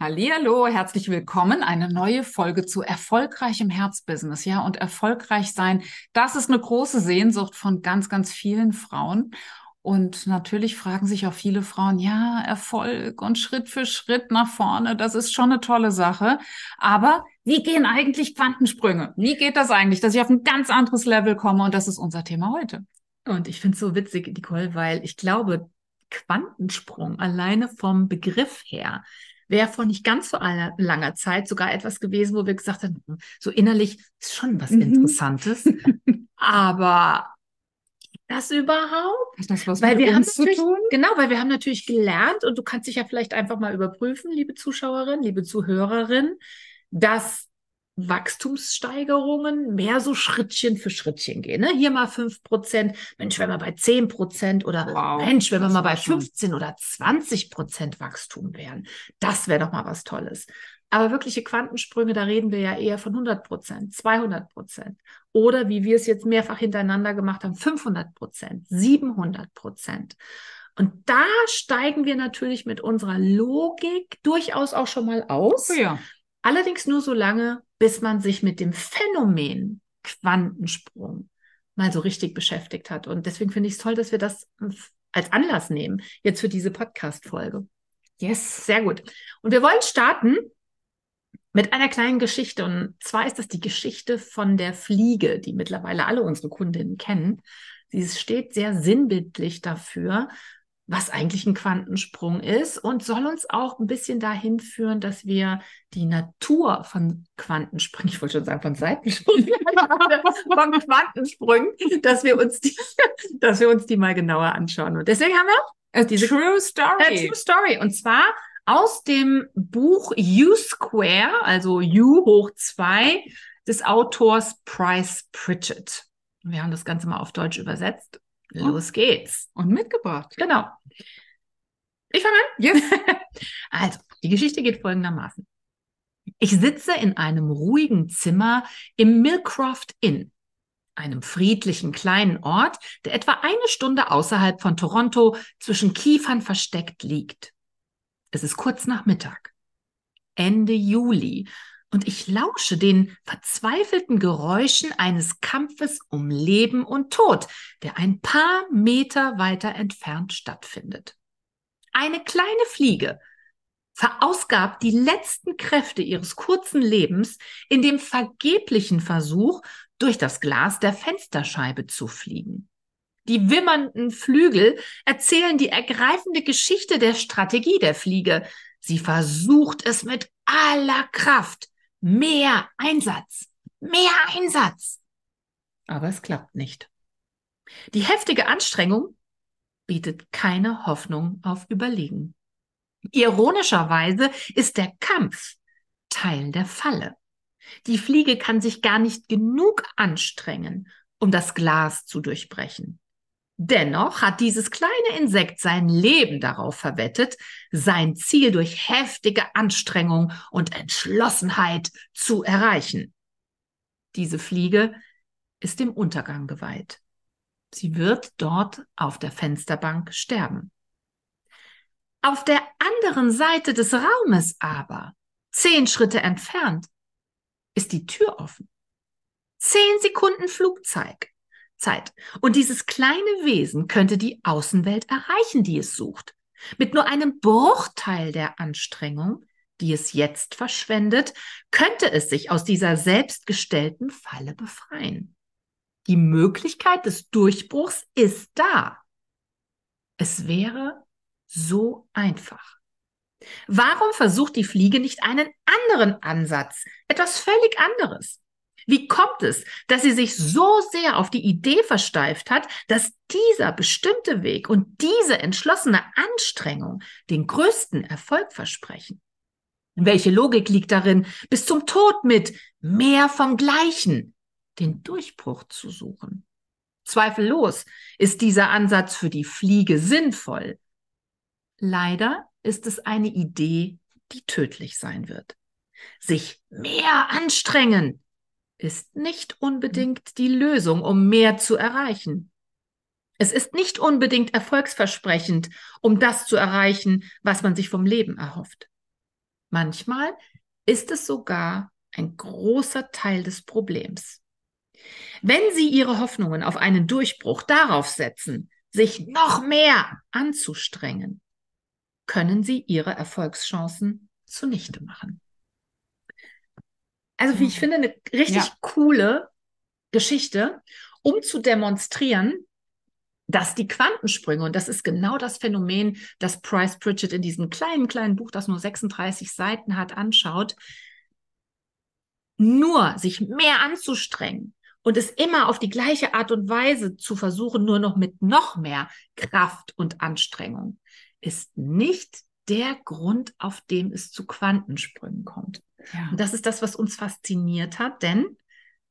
Hallihallo, herzlich willkommen. Eine neue Folge zu erfolgreichem Herzbusiness. Ja, und erfolgreich sein, das ist eine große Sehnsucht von ganz, ganz vielen Frauen. Und natürlich fragen sich auch viele Frauen, ja, Erfolg und Schritt für Schritt nach vorne, das ist schon eine tolle Sache. Aber wie gehen eigentlich Quantensprünge? Wie geht das eigentlich, dass ich auf ein ganz anderes Level komme? Und das ist unser Thema heute. Und ich finde es so witzig, Nicole, weil ich glaube, Quantensprung alleine vom Begriff her wäre vor nicht ganz so langer Zeit sogar etwas gewesen, wo wir gesagt haben, hm, so innerlich ist schon was mhm. Interessantes. Aber das überhaupt? Hat das was weil mit wir uns haben zu tun? Genau, weil wir haben natürlich gelernt und du kannst dich ja vielleicht einfach mal überprüfen, liebe Zuschauerin, liebe Zuhörerin, dass Wachstumssteigerungen mehr so Schrittchen für Schrittchen gehen. Ne? Hier mal fünf Prozent, Mensch, wenn wir bei zehn Prozent oder wow, Mensch, wenn wir mal bei 15 oder 20 Prozent Wachstum wären, das wäre doch mal was Tolles. Aber wirkliche Quantensprünge, da reden wir ja eher von 100 Prozent, 200 Prozent oder wie wir es jetzt mehrfach hintereinander gemacht haben, 500 Prozent, 700 Prozent. Und da steigen wir natürlich mit unserer Logik durchaus auch schon mal aus. Oh ja. Allerdings nur so lange, bis man sich mit dem Phänomen Quantensprung mal so richtig beschäftigt hat. Und deswegen finde ich es toll, dass wir das als Anlass nehmen, jetzt für diese Podcast-Folge. Yes, sehr gut. Und wir wollen starten mit einer kleinen Geschichte. Und zwar ist das die Geschichte von der Fliege, die mittlerweile alle unsere Kundinnen kennen. Sie steht sehr sinnbildlich dafür, was eigentlich ein Quantensprung ist und soll uns auch ein bisschen dahin führen, dass wir die Natur von Quantensprüngen, ich wollte schon sagen von Seitensprüngen, von Quantensprüngen, dass wir uns die, dass wir uns die mal genauer anschauen. Und deswegen haben wir A diese True Story. A True Story. Und zwar aus dem Buch U Square, also U hoch zwei des Autors Price Pritchett. Wir haben das Ganze mal auf Deutsch übersetzt. Los geht's. Und mitgebracht. Genau. Ich fange an? Yes. also, die Geschichte geht folgendermaßen. Ich sitze in einem ruhigen Zimmer im Millcroft Inn, einem friedlichen kleinen Ort, der etwa eine Stunde außerhalb von Toronto zwischen Kiefern versteckt liegt. Es ist kurz nach Mittag. Ende Juli und ich lausche den verzweifelten Geräuschen eines Kampfes um Leben und Tod, der ein paar Meter weiter entfernt stattfindet. Eine kleine Fliege verausgabt die letzten Kräfte ihres kurzen Lebens in dem vergeblichen Versuch, durch das Glas der Fensterscheibe zu fliegen. Die wimmernden Flügel erzählen die ergreifende Geschichte der Strategie der Fliege. Sie versucht es mit aller Kraft, Mehr Einsatz. Mehr Einsatz. Aber es klappt nicht. Die heftige Anstrengung bietet keine Hoffnung auf Überlegen. Ironischerweise ist der Kampf Teil der Falle. Die Fliege kann sich gar nicht genug anstrengen, um das Glas zu durchbrechen. Dennoch hat dieses kleine Insekt sein Leben darauf verwettet, sein Ziel durch heftige Anstrengung und Entschlossenheit zu erreichen. Diese Fliege ist dem Untergang geweiht. Sie wird dort auf der Fensterbank sterben. Auf der anderen Seite des Raumes aber, zehn Schritte entfernt, ist die Tür offen. Zehn Sekunden Flugzeug Zeit. Und dieses kleine Wesen könnte die Außenwelt erreichen, die es sucht. Mit nur einem Bruchteil der Anstrengung, die es jetzt verschwendet, könnte es sich aus dieser selbstgestellten Falle befreien. Die Möglichkeit des Durchbruchs ist da. Es wäre so einfach. Warum versucht die Fliege nicht einen anderen Ansatz, etwas völlig anderes? Wie kommt es, dass sie sich so sehr auf die Idee versteift hat, dass dieser bestimmte Weg und diese entschlossene Anstrengung den größten Erfolg versprechen? Welche Logik liegt darin, bis zum Tod mit mehr vom Gleichen den Durchbruch zu suchen? Zweifellos ist dieser Ansatz für die Fliege sinnvoll. Leider ist es eine Idee, die tödlich sein wird. Sich mehr anstrengen, ist nicht unbedingt die Lösung, um mehr zu erreichen. Es ist nicht unbedingt erfolgsversprechend, um das zu erreichen, was man sich vom Leben erhofft. Manchmal ist es sogar ein großer Teil des Problems. Wenn Sie Ihre Hoffnungen auf einen Durchbruch darauf setzen, sich noch mehr anzustrengen, können Sie Ihre Erfolgschancen zunichte machen. Also, wie ich finde, eine richtig ja. coole Geschichte, um zu demonstrieren, dass die Quantensprünge, und das ist genau das Phänomen, das Price Pritchett in diesem kleinen, kleinen Buch, das nur 36 Seiten hat, anschaut, nur sich mehr anzustrengen und es immer auf die gleiche Art und Weise zu versuchen, nur noch mit noch mehr Kraft und Anstrengung, ist nicht der Grund, auf dem es zu Quantensprüngen kommt. Ja. Und das ist das, was uns fasziniert hat, denn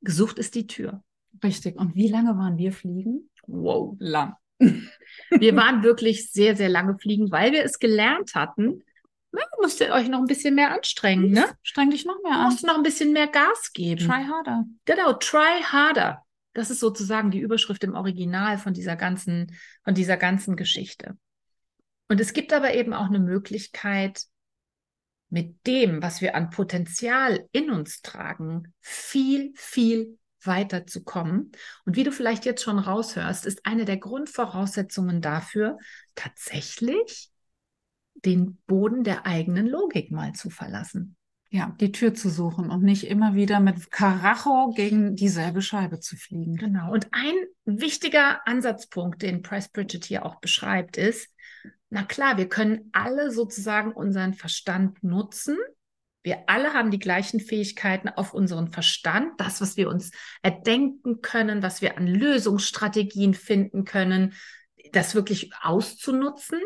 gesucht ist die Tür. Richtig. Und wie lange waren wir fliegen? Wow, lang. wir waren wirklich sehr, sehr lange fliegen, weil wir es gelernt hatten. Na, müsst ihr euch noch ein bisschen mehr anstrengen, ne? Streng dich noch mehr an. Musst noch ein bisschen mehr Gas geben. Try harder. Genau, try harder. Das ist sozusagen die Überschrift im Original von dieser ganzen, von dieser ganzen Geschichte. Und es gibt aber eben auch eine Möglichkeit, mit dem, was wir an Potenzial in uns tragen, viel, viel weiterzukommen. Und wie du vielleicht jetzt schon raushörst, ist eine der Grundvoraussetzungen dafür, tatsächlich den Boden der eigenen Logik mal zu verlassen. Ja, die Tür zu suchen und nicht immer wieder mit Karacho gegen dieselbe Scheibe zu fliegen. Genau. Und ein wichtiger Ansatzpunkt, den Price Bridget hier auch beschreibt, ist, na klar, wir können alle sozusagen unseren Verstand nutzen, wir alle haben die gleichen Fähigkeiten auf unseren Verstand, das, was wir uns erdenken können, was wir an Lösungsstrategien finden können, das wirklich auszunutzen.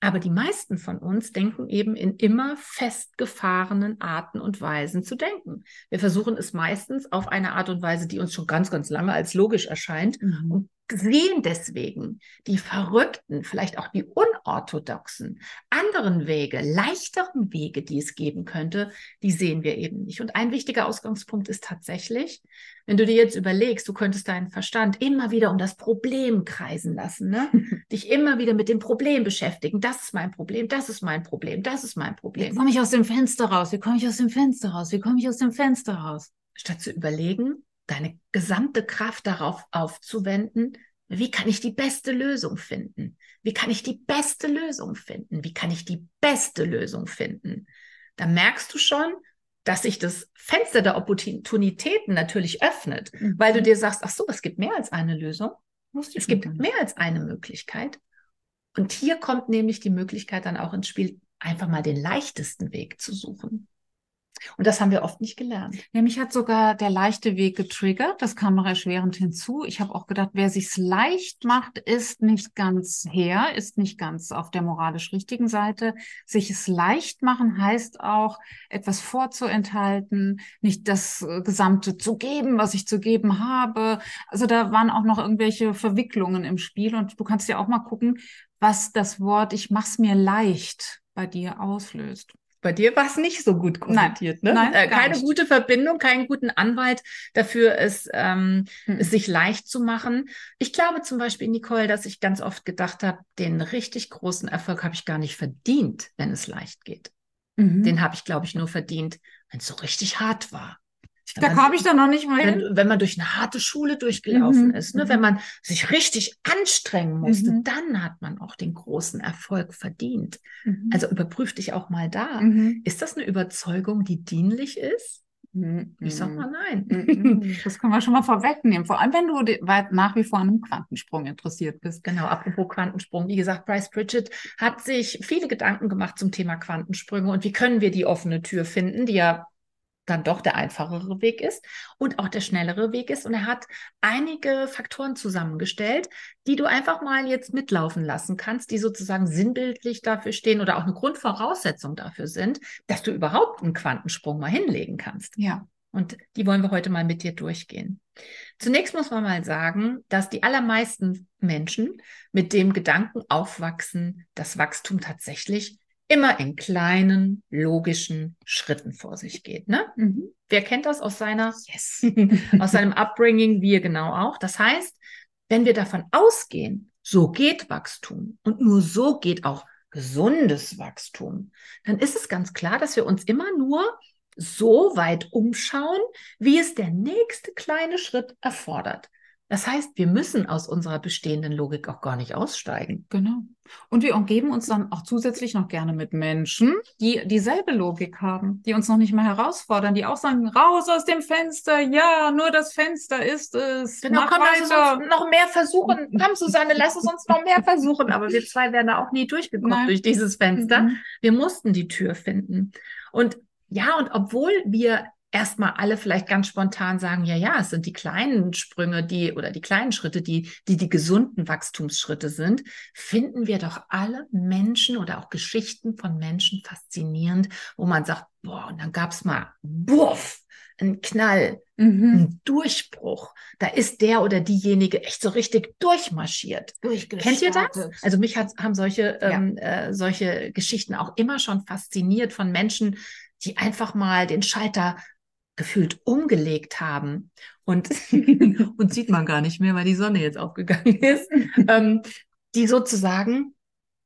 Aber die meisten von uns denken eben in immer festgefahrenen Arten und Weisen zu denken. Wir versuchen es meistens auf eine Art und Weise, die uns schon ganz, ganz lange als logisch erscheint mhm. und sehen deswegen die verrückten, vielleicht auch die unorthodoxen, anderen Wege, leichteren Wege, die es geben könnte, die sehen wir eben nicht. Und ein wichtiger Ausgangspunkt ist tatsächlich, wenn du dir jetzt überlegst, du könntest deinen Verstand immer wieder um das Problem kreisen lassen, ne? dich immer wieder mit dem Problem beschäftigen. Das ist mein Problem, das ist mein Problem, das ist mein Problem. Wie komme ich aus dem Fenster raus? Wie komme ich aus dem Fenster raus? Wie komme ich aus dem Fenster raus? Statt zu überlegen, deine gesamte Kraft darauf aufzuwenden, wie kann ich die beste Lösung finden? Wie kann ich die beste Lösung finden? Wie kann ich die beste Lösung finden? Da merkst du schon, dass sich das Fenster der Opportunitäten natürlich öffnet, mhm. weil du dir sagst, ach so, es gibt mehr als eine Lösung. Es gibt mehr als eine Möglichkeit. Und hier kommt nämlich die Möglichkeit dann auch ins Spiel, einfach mal den leichtesten Weg zu suchen. Und das haben wir oft nicht gelernt. Ja, hat sogar der leichte Weg getriggert. Das kam noch erschwerend hinzu. Ich habe auch gedacht, wer sich's leicht macht, ist nicht ganz her, ist nicht ganz auf der moralisch richtigen Seite. Sich es leicht machen heißt auch, etwas vorzuenthalten, nicht das äh, Gesamte zu geben, was ich zu geben habe. Also da waren auch noch irgendwelche Verwicklungen im Spiel. Und du kannst ja auch mal gucken, was das Wort ich mach's mir leicht bei dir auslöst. Bei dir war es nicht so gut konnotiert, ne? Nein, äh, keine nicht. gute Verbindung, keinen guten Anwalt dafür, es, ähm, hm. es sich leicht zu machen. Ich glaube zum Beispiel, Nicole, dass ich ganz oft gedacht habe, den richtig großen Erfolg habe ich gar nicht verdient, wenn es leicht geht. Mhm. Den habe ich, glaube ich, nur verdient, wenn es so richtig hart war. Da kam ich dann noch nicht mal hin. Wenn, wenn man durch eine harte Schule durchgelaufen mhm. ist, ne? wenn man sich richtig anstrengen musste, mhm. dann hat man auch den großen Erfolg verdient. Mhm. Also überprüf dich auch mal da. Mhm. Ist das eine Überzeugung, die dienlich ist? Mhm. Ich sag mal nein. Mhm. Das können wir schon mal vorwegnehmen. Vor allem, wenn du nach wie vor an einem Quantensprung interessiert bist. Genau, apropos Quantensprung. Wie gesagt, Bryce Pritchett hat sich viele Gedanken gemacht zum Thema Quantensprünge und wie können wir die offene Tür finden, die ja dann doch der einfachere Weg ist und auch der schnellere Weg ist. Und er hat einige Faktoren zusammengestellt, die du einfach mal jetzt mitlaufen lassen kannst, die sozusagen sinnbildlich dafür stehen oder auch eine Grundvoraussetzung dafür sind, dass du überhaupt einen Quantensprung mal hinlegen kannst. Ja. Und die wollen wir heute mal mit dir durchgehen. Zunächst muss man mal sagen, dass die allermeisten Menschen mit dem Gedanken aufwachsen, dass Wachstum tatsächlich immer in kleinen, logischen Schritten vor sich geht. Ne? Mhm. Wer kennt das aus seiner, yes, aus seinem Upbringing? Wir genau auch. Das heißt, wenn wir davon ausgehen, so geht Wachstum und nur so geht auch gesundes Wachstum, dann ist es ganz klar, dass wir uns immer nur so weit umschauen, wie es der nächste kleine Schritt erfordert. Das heißt, wir müssen aus unserer bestehenden Logik auch gar nicht aussteigen. Genau. Und wir umgeben uns dann auch zusätzlich noch gerne mit Menschen, die dieselbe Logik haben, die uns noch nicht mehr herausfordern, die auch sagen, raus aus dem Fenster, ja, nur das Fenster ist es. Genau, Mach komm, lass uns noch mehr versuchen. Komm, Susanne, lass es uns noch mehr versuchen. Aber wir zwei wären da auch nie durchgekommen Nein. durch dieses Fenster. Mhm. Wir mussten die Tür finden. Und ja, und obwohl wir erstmal alle vielleicht ganz spontan sagen, ja, ja, es sind die kleinen Sprünge, die oder die kleinen Schritte, die, die die gesunden Wachstumsschritte sind, finden wir doch alle Menschen oder auch Geschichten von Menschen faszinierend, wo man sagt, boah, und dann gab es mal, buff, ein Knall, mhm. ein Durchbruch. Da ist der oder diejenige echt so richtig durchmarschiert. Kennt ihr das? Also mich hat, haben solche, ja. ähm, äh, solche Geschichten auch immer schon fasziniert von Menschen, die einfach mal den Schalter gefühlt umgelegt haben. Und, und sieht man gar nicht mehr, weil die Sonne jetzt aufgegangen ist. ähm, die sozusagen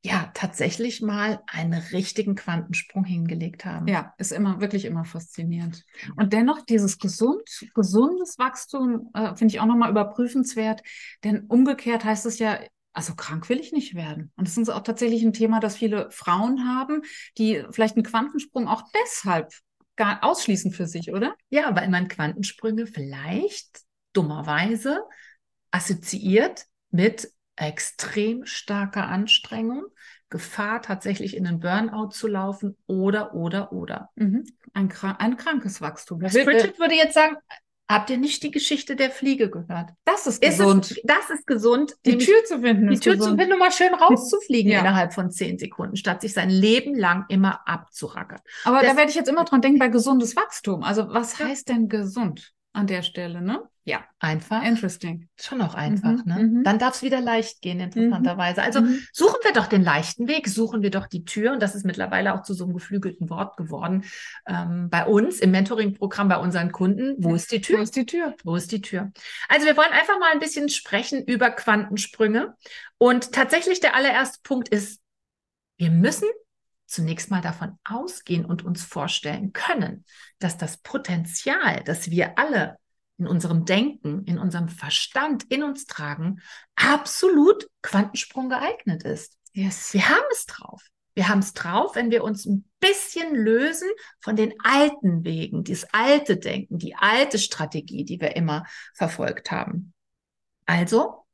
ja tatsächlich mal einen richtigen Quantensprung hingelegt haben. Ja, ist immer wirklich immer faszinierend. Und dennoch dieses gesund, gesundes Wachstum äh, finde ich auch nochmal überprüfenswert, denn umgekehrt heißt es ja, also krank will ich nicht werden. Und das ist auch tatsächlich ein Thema, das viele Frauen haben, die vielleicht einen Quantensprung auch deshalb gar ausschließen für sich, oder? Ja, weil man Quantensprünge vielleicht dummerweise assoziiert mit extrem starker Anstrengung, Gefahr tatsächlich in den Burnout zu laufen oder, oder, oder. Mhm. Ein, ein krankes Wachstum. Bridget würde jetzt sagen, Habt ihr nicht die Geschichte der Fliege gehört? Das ist gesund. Ist das ist gesund. Die Tür zu finden. Die Tür gesund. zu finden, um mal schön rauszufliegen ja. innerhalb von zehn Sekunden, statt sich sein Leben lang immer abzurackern. Aber das, da werde ich jetzt immer dran denken bei gesundes Wachstum. Also was heißt denn gesund? An der Stelle, ne? Ja, einfach. Interesting. Schon auch einfach, mhm, ne? Mhm. Dann darf es wieder leicht gehen, interessanterweise. Also mhm. suchen wir doch den leichten Weg, suchen wir doch die Tür. Und das ist mittlerweile auch zu so einem geflügelten Wort geworden. Ähm, bei uns im Mentoring-Programm, bei unseren Kunden. Wo ist die Tür? Wo ist die Tür? Wo ist die Tür? Also wir wollen einfach mal ein bisschen sprechen über Quantensprünge. Und tatsächlich der allererste Punkt ist, wir müssen zunächst mal davon ausgehen und uns vorstellen können, dass das Potenzial, das wir alle in unserem Denken, in unserem Verstand in uns tragen, absolut Quantensprung geeignet ist. Yes. Wir haben es drauf. Wir haben es drauf, wenn wir uns ein bisschen lösen von den alten Wegen, das alte Denken, die alte Strategie, die wir immer verfolgt haben. Also,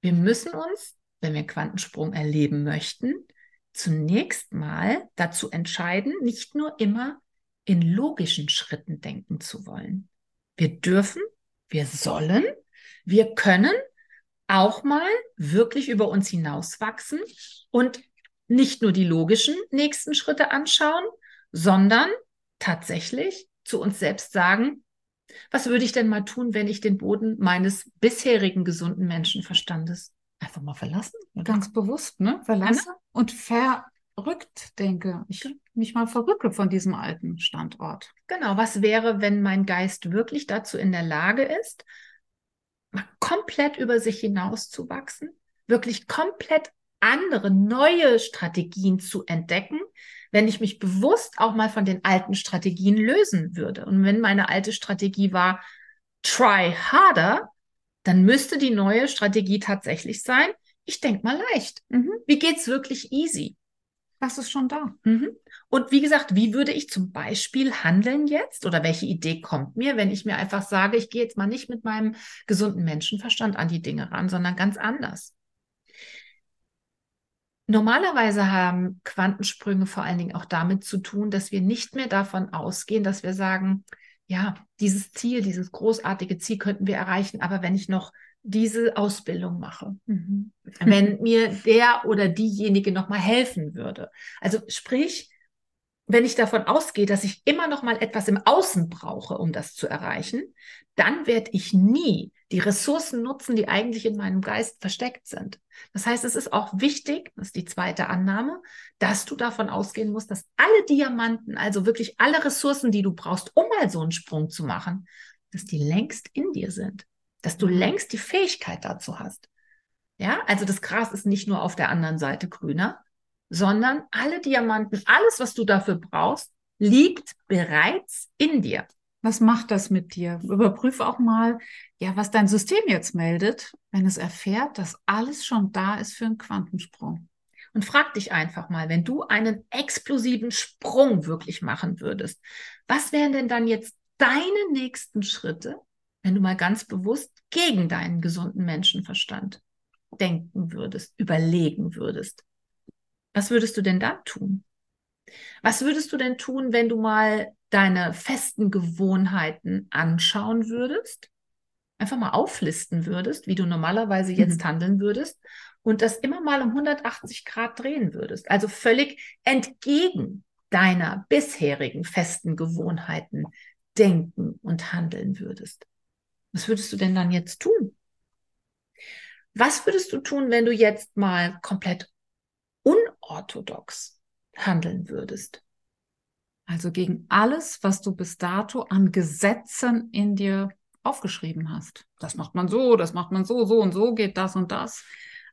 wir müssen uns, wenn wir Quantensprung erleben möchten, zunächst mal dazu entscheiden, nicht nur immer in logischen Schritten denken zu wollen. Wir dürfen, wir sollen, wir können auch mal wirklich über uns hinauswachsen und nicht nur die logischen nächsten Schritte anschauen, sondern tatsächlich zu uns selbst sagen, was würde ich denn mal tun, wenn ich den Boden meines bisherigen gesunden Menschenverstandes einfach mal verlassen. Oder? Ganz bewusst, ne? Verlassen und verrückt denke. Ich mich mal verrücke von diesem alten Standort. Genau. Was wäre, wenn mein Geist wirklich dazu in der Lage ist, mal komplett über sich hinaus zu wachsen, wirklich komplett andere, neue Strategien zu entdecken, wenn ich mich bewusst auch mal von den alten Strategien lösen würde. Und wenn meine alte Strategie war, try harder, dann müsste die neue Strategie tatsächlich sein, ich denke mal leicht. Mhm. Wie geht's wirklich easy? Das ist schon da. Mhm. Und wie gesagt, wie würde ich zum Beispiel handeln jetzt oder welche Idee kommt mir, wenn ich mir einfach sage, ich gehe jetzt mal nicht mit meinem gesunden Menschenverstand an die Dinge ran, sondern ganz anders? Normalerweise haben Quantensprünge vor allen Dingen auch damit zu tun, dass wir nicht mehr davon ausgehen, dass wir sagen, ja, dieses Ziel, dieses großartige Ziel könnten wir erreichen, aber wenn ich noch diese Ausbildung mache, mhm. wenn mir der oder diejenige noch mal helfen würde. Also sprich, wenn ich davon ausgehe, dass ich immer noch mal etwas im Außen brauche, um das zu erreichen, dann werde ich nie die Ressourcen nutzen, die eigentlich in meinem Geist versteckt sind. Das heißt, es ist auch wichtig, das ist die zweite Annahme, dass du davon ausgehen musst, dass alle Diamanten, also wirklich alle Ressourcen, die du brauchst, um mal so einen Sprung zu machen, dass die längst in dir sind, dass du längst die Fähigkeit dazu hast. Ja, also das Gras ist nicht nur auf der anderen Seite grüner, sondern alle Diamanten, alles, was du dafür brauchst, liegt bereits in dir. Was macht das mit dir? Überprüf auch mal, ja, was dein System jetzt meldet, wenn es erfährt, dass alles schon da ist für einen Quantensprung. Und frag dich einfach mal, wenn du einen explosiven Sprung wirklich machen würdest, was wären denn dann jetzt deine nächsten Schritte, wenn du mal ganz bewusst gegen deinen gesunden Menschenverstand denken würdest, überlegen würdest? Was würdest du denn dann tun? Was würdest du denn tun, wenn du mal deine festen Gewohnheiten anschauen würdest? Einfach mal auflisten würdest, wie du normalerweise jetzt mhm. handeln würdest und das immer mal um 180 Grad drehen würdest. Also völlig entgegen deiner bisherigen festen Gewohnheiten denken und handeln würdest. Was würdest du denn dann jetzt tun? Was würdest du tun, wenn du jetzt mal komplett unorthodox handeln würdest? Also gegen alles, was du bis dato an Gesetzen in dir aufgeschrieben hast. Das macht man so, das macht man so, so und so geht das und das.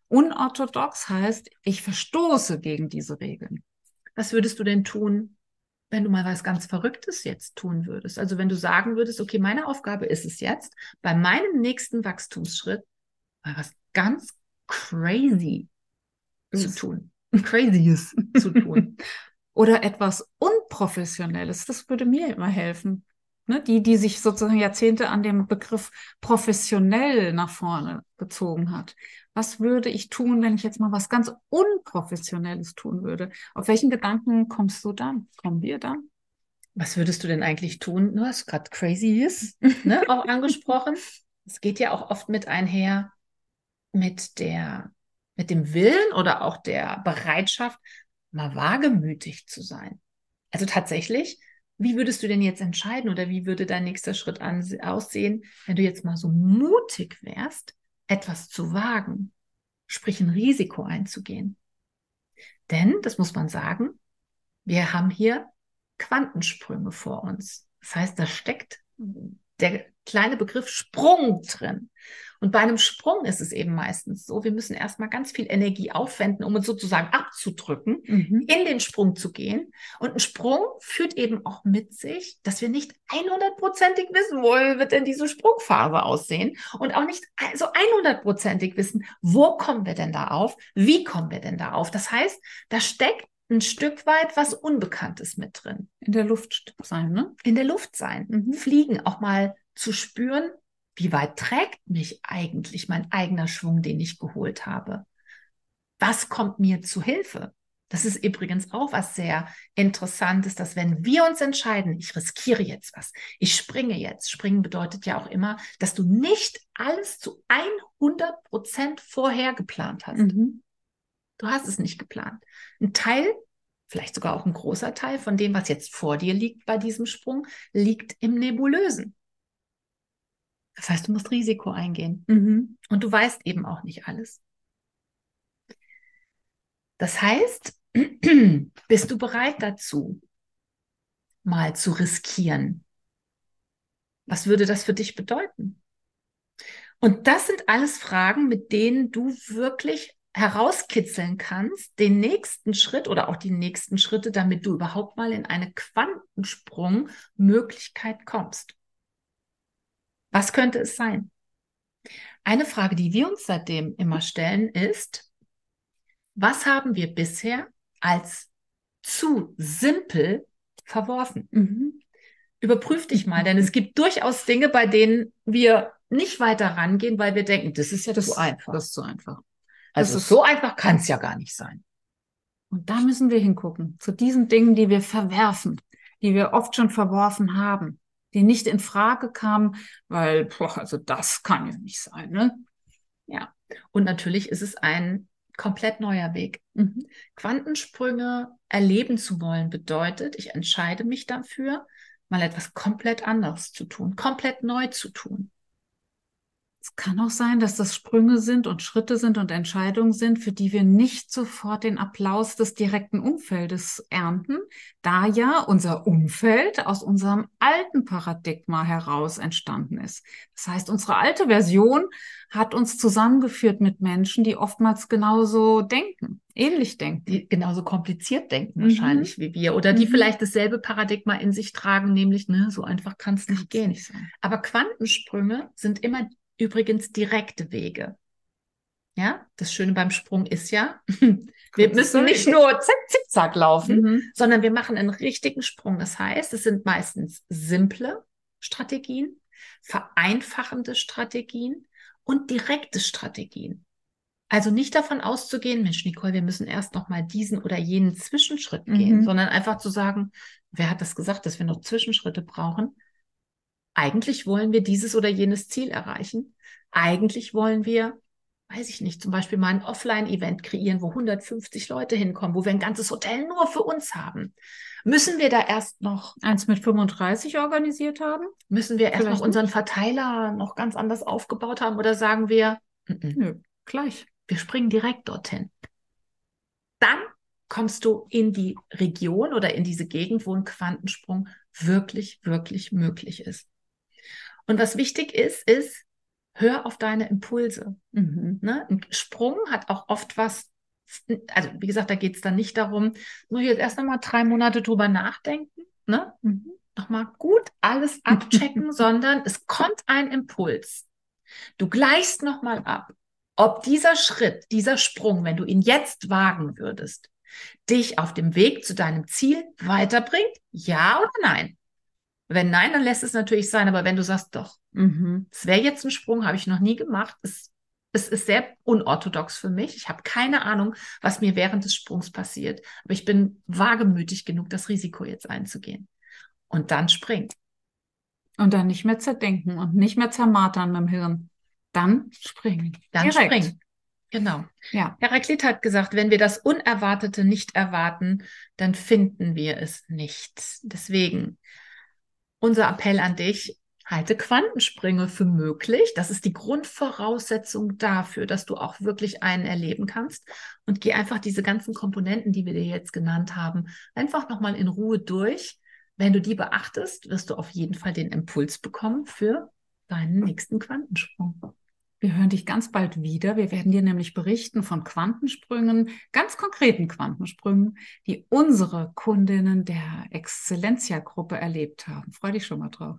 Unorthodox heißt, ich verstoße gegen diese Regeln. Was würdest du denn tun, wenn du mal was ganz Verrücktes jetzt tun würdest? Also wenn du sagen würdest, okay, meine Aufgabe ist es jetzt, bei meinem nächsten Wachstumsschritt mal was ganz crazy zu tun. Crazyes zu tun. Oder etwas Unprofessionelles. Das würde mir immer helfen. Ne? Die, die sich sozusagen Jahrzehnte an dem Begriff professionell nach vorne gezogen hat. Was würde ich tun, wenn ich jetzt mal was ganz Unprofessionelles tun würde? Auf welchen Gedanken kommst du dann? Kommen wir dann? Was würdest du denn eigentlich tun? Du hast gerade crazy ist, ne, auch angesprochen. Es geht ja auch oft mit einher mit der, mit dem Willen oder auch der Bereitschaft, mal wagemütig zu sein. Also tatsächlich, wie würdest du denn jetzt entscheiden oder wie würde dein nächster Schritt aussehen, wenn du jetzt mal so mutig wärst, etwas zu wagen, sprich ein Risiko einzugehen? Denn, das muss man sagen, wir haben hier Quantensprünge vor uns. Das heißt, da steckt der kleine Begriff Sprung drin. Und bei einem Sprung ist es eben meistens so, wir müssen erstmal ganz viel Energie aufwenden, um uns sozusagen abzudrücken, mhm. in den Sprung zu gehen. Und ein Sprung führt eben auch mit sich, dass wir nicht 100%ig wissen, wo wird denn diese Sprungphase aussehen und auch nicht so 100%ig wissen, wo kommen wir denn da auf, wie kommen wir denn da auf. Das heißt, da steckt ein Stück weit was Unbekanntes mit drin. In der Luft sein, ne? In der Luft sein. Mhm. Fliegen, auch mal zu spüren, wie weit trägt mich eigentlich mein eigener Schwung, den ich geholt habe? Was kommt mir zu Hilfe? Das ist übrigens auch was sehr Interessantes, dass wenn wir uns entscheiden, ich riskiere jetzt was, ich springe jetzt. Springen bedeutet ja auch immer, dass du nicht alles zu 100 Prozent vorher geplant hast. Mhm. Du hast es nicht geplant. Ein Teil, vielleicht sogar auch ein großer Teil von dem, was jetzt vor dir liegt bei diesem Sprung, liegt im Nebulösen. Das heißt, du musst Risiko eingehen. Mhm. Und du weißt eben auch nicht alles. Das heißt, bist du bereit dazu, mal zu riskieren? Was würde das für dich bedeuten? Und das sind alles Fragen, mit denen du wirklich herauskitzeln kannst, den nächsten Schritt oder auch die nächsten Schritte, damit du überhaupt mal in eine Quantensprung-Möglichkeit kommst. Was könnte es sein? Eine Frage, die wir uns seitdem immer stellen, ist, was haben wir bisher als zu simpel verworfen? Mhm. Überprüf dich mal, denn es gibt durchaus Dinge, bei denen wir nicht weiter rangehen, weil wir denken, das ist ja das, zu einfach. Das ist zu einfach. Also so einfach kann es ja gar nicht sein. Und da müssen wir hingucken, zu diesen Dingen, die wir verwerfen, die wir oft schon verworfen haben die nicht in Frage kamen, weil, boah, also das kann ja nicht sein, ne? Ja. Und natürlich ist es ein komplett neuer Weg. Mhm. Quantensprünge erleben zu wollen bedeutet, ich entscheide mich dafür, mal etwas komplett anderes zu tun, komplett neu zu tun. Es kann auch sein, dass das Sprünge sind und Schritte sind und Entscheidungen sind, für die wir nicht sofort den Applaus des direkten Umfeldes ernten, da ja unser Umfeld aus unserem alten Paradigma heraus entstanden ist. Das heißt, unsere alte Version hat uns zusammengeführt mit Menschen, die oftmals genauso denken, ähnlich denken. Die genauso kompliziert denken mhm. wahrscheinlich wie wir oder die mhm. vielleicht dasselbe Paradigma in sich tragen, nämlich, ne, so einfach kann es nicht gehen. Nicht Aber Quantensprünge sind immer übrigens direkte Wege. Ja, das Schöne beim Sprung ist ja, wir müssen nicht nur zack, zick, zack laufen, mhm. sondern wir machen einen richtigen Sprung. Das heißt, es sind meistens simple Strategien, vereinfachende Strategien und direkte Strategien. Also nicht davon auszugehen, Mensch, Nicole, wir müssen erst noch mal diesen oder jenen Zwischenschritt mhm. gehen, sondern einfach zu sagen, wer hat das gesagt, dass wir noch Zwischenschritte brauchen? Eigentlich wollen wir dieses oder jenes Ziel erreichen. Eigentlich wollen wir, weiß ich nicht, zum Beispiel mal ein Offline-Event kreieren, wo 150 Leute hinkommen, wo wir ein ganzes Hotel nur für uns haben. Müssen wir da erst noch eins mit 35 organisiert haben? Müssen wir erst Vielleicht noch unseren Verteiler noch ganz anders aufgebaut haben oder sagen wir, N -n, nö, gleich. Wir springen direkt dorthin. Dann kommst du in die Region oder in diese Gegend, wo ein Quantensprung wirklich, wirklich möglich ist. Und was wichtig ist, ist, hör auf deine Impulse. Mhm. Ne? Ein Sprung hat auch oft was, also wie gesagt, da geht es dann nicht darum, nur jetzt erst nochmal drei Monate drüber nachdenken, ne? Mhm. nochmal gut alles abchecken, sondern es kommt ein Impuls. Du gleichst nochmal ab, ob dieser Schritt, dieser Sprung, wenn du ihn jetzt wagen würdest, dich auf dem Weg zu deinem Ziel weiterbringt, ja oder nein. Wenn nein, dann lässt es natürlich sein. Aber wenn du sagst, doch, mhm, es wäre jetzt ein Sprung, habe ich noch nie gemacht, es, es ist sehr unorthodox für mich. Ich habe keine Ahnung, was mir während des Sprungs passiert. Aber ich bin wagemütig genug, das Risiko jetzt einzugehen. Und dann springen. Und dann nicht mehr zerdenken und nicht mehr zermartern dem Hirn. Dann springen. Dann Direkt. springen. Genau. Ja. Heraklit hat gesagt, wenn wir das Unerwartete nicht erwarten, dann finden wir es nicht. Deswegen unser Appell an dich, halte Quantensprünge für möglich. Das ist die Grundvoraussetzung dafür, dass du auch wirklich einen erleben kannst. Und geh einfach diese ganzen Komponenten, die wir dir jetzt genannt haben, einfach nochmal in Ruhe durch. Wenn du die beachtest, wirst du auf jeden Fall den Impuls bekommen für deinen nächsten Quantensprung. Wir hören dich ganz bald wieder. Wir werden dir nämlich berichten von Quantensprüngen, ganz konkreten Quantensprüngen, die unsere Kundinnen der Exzellenzia-Gruppe erlebt haben. Freu dich schon mal drauf.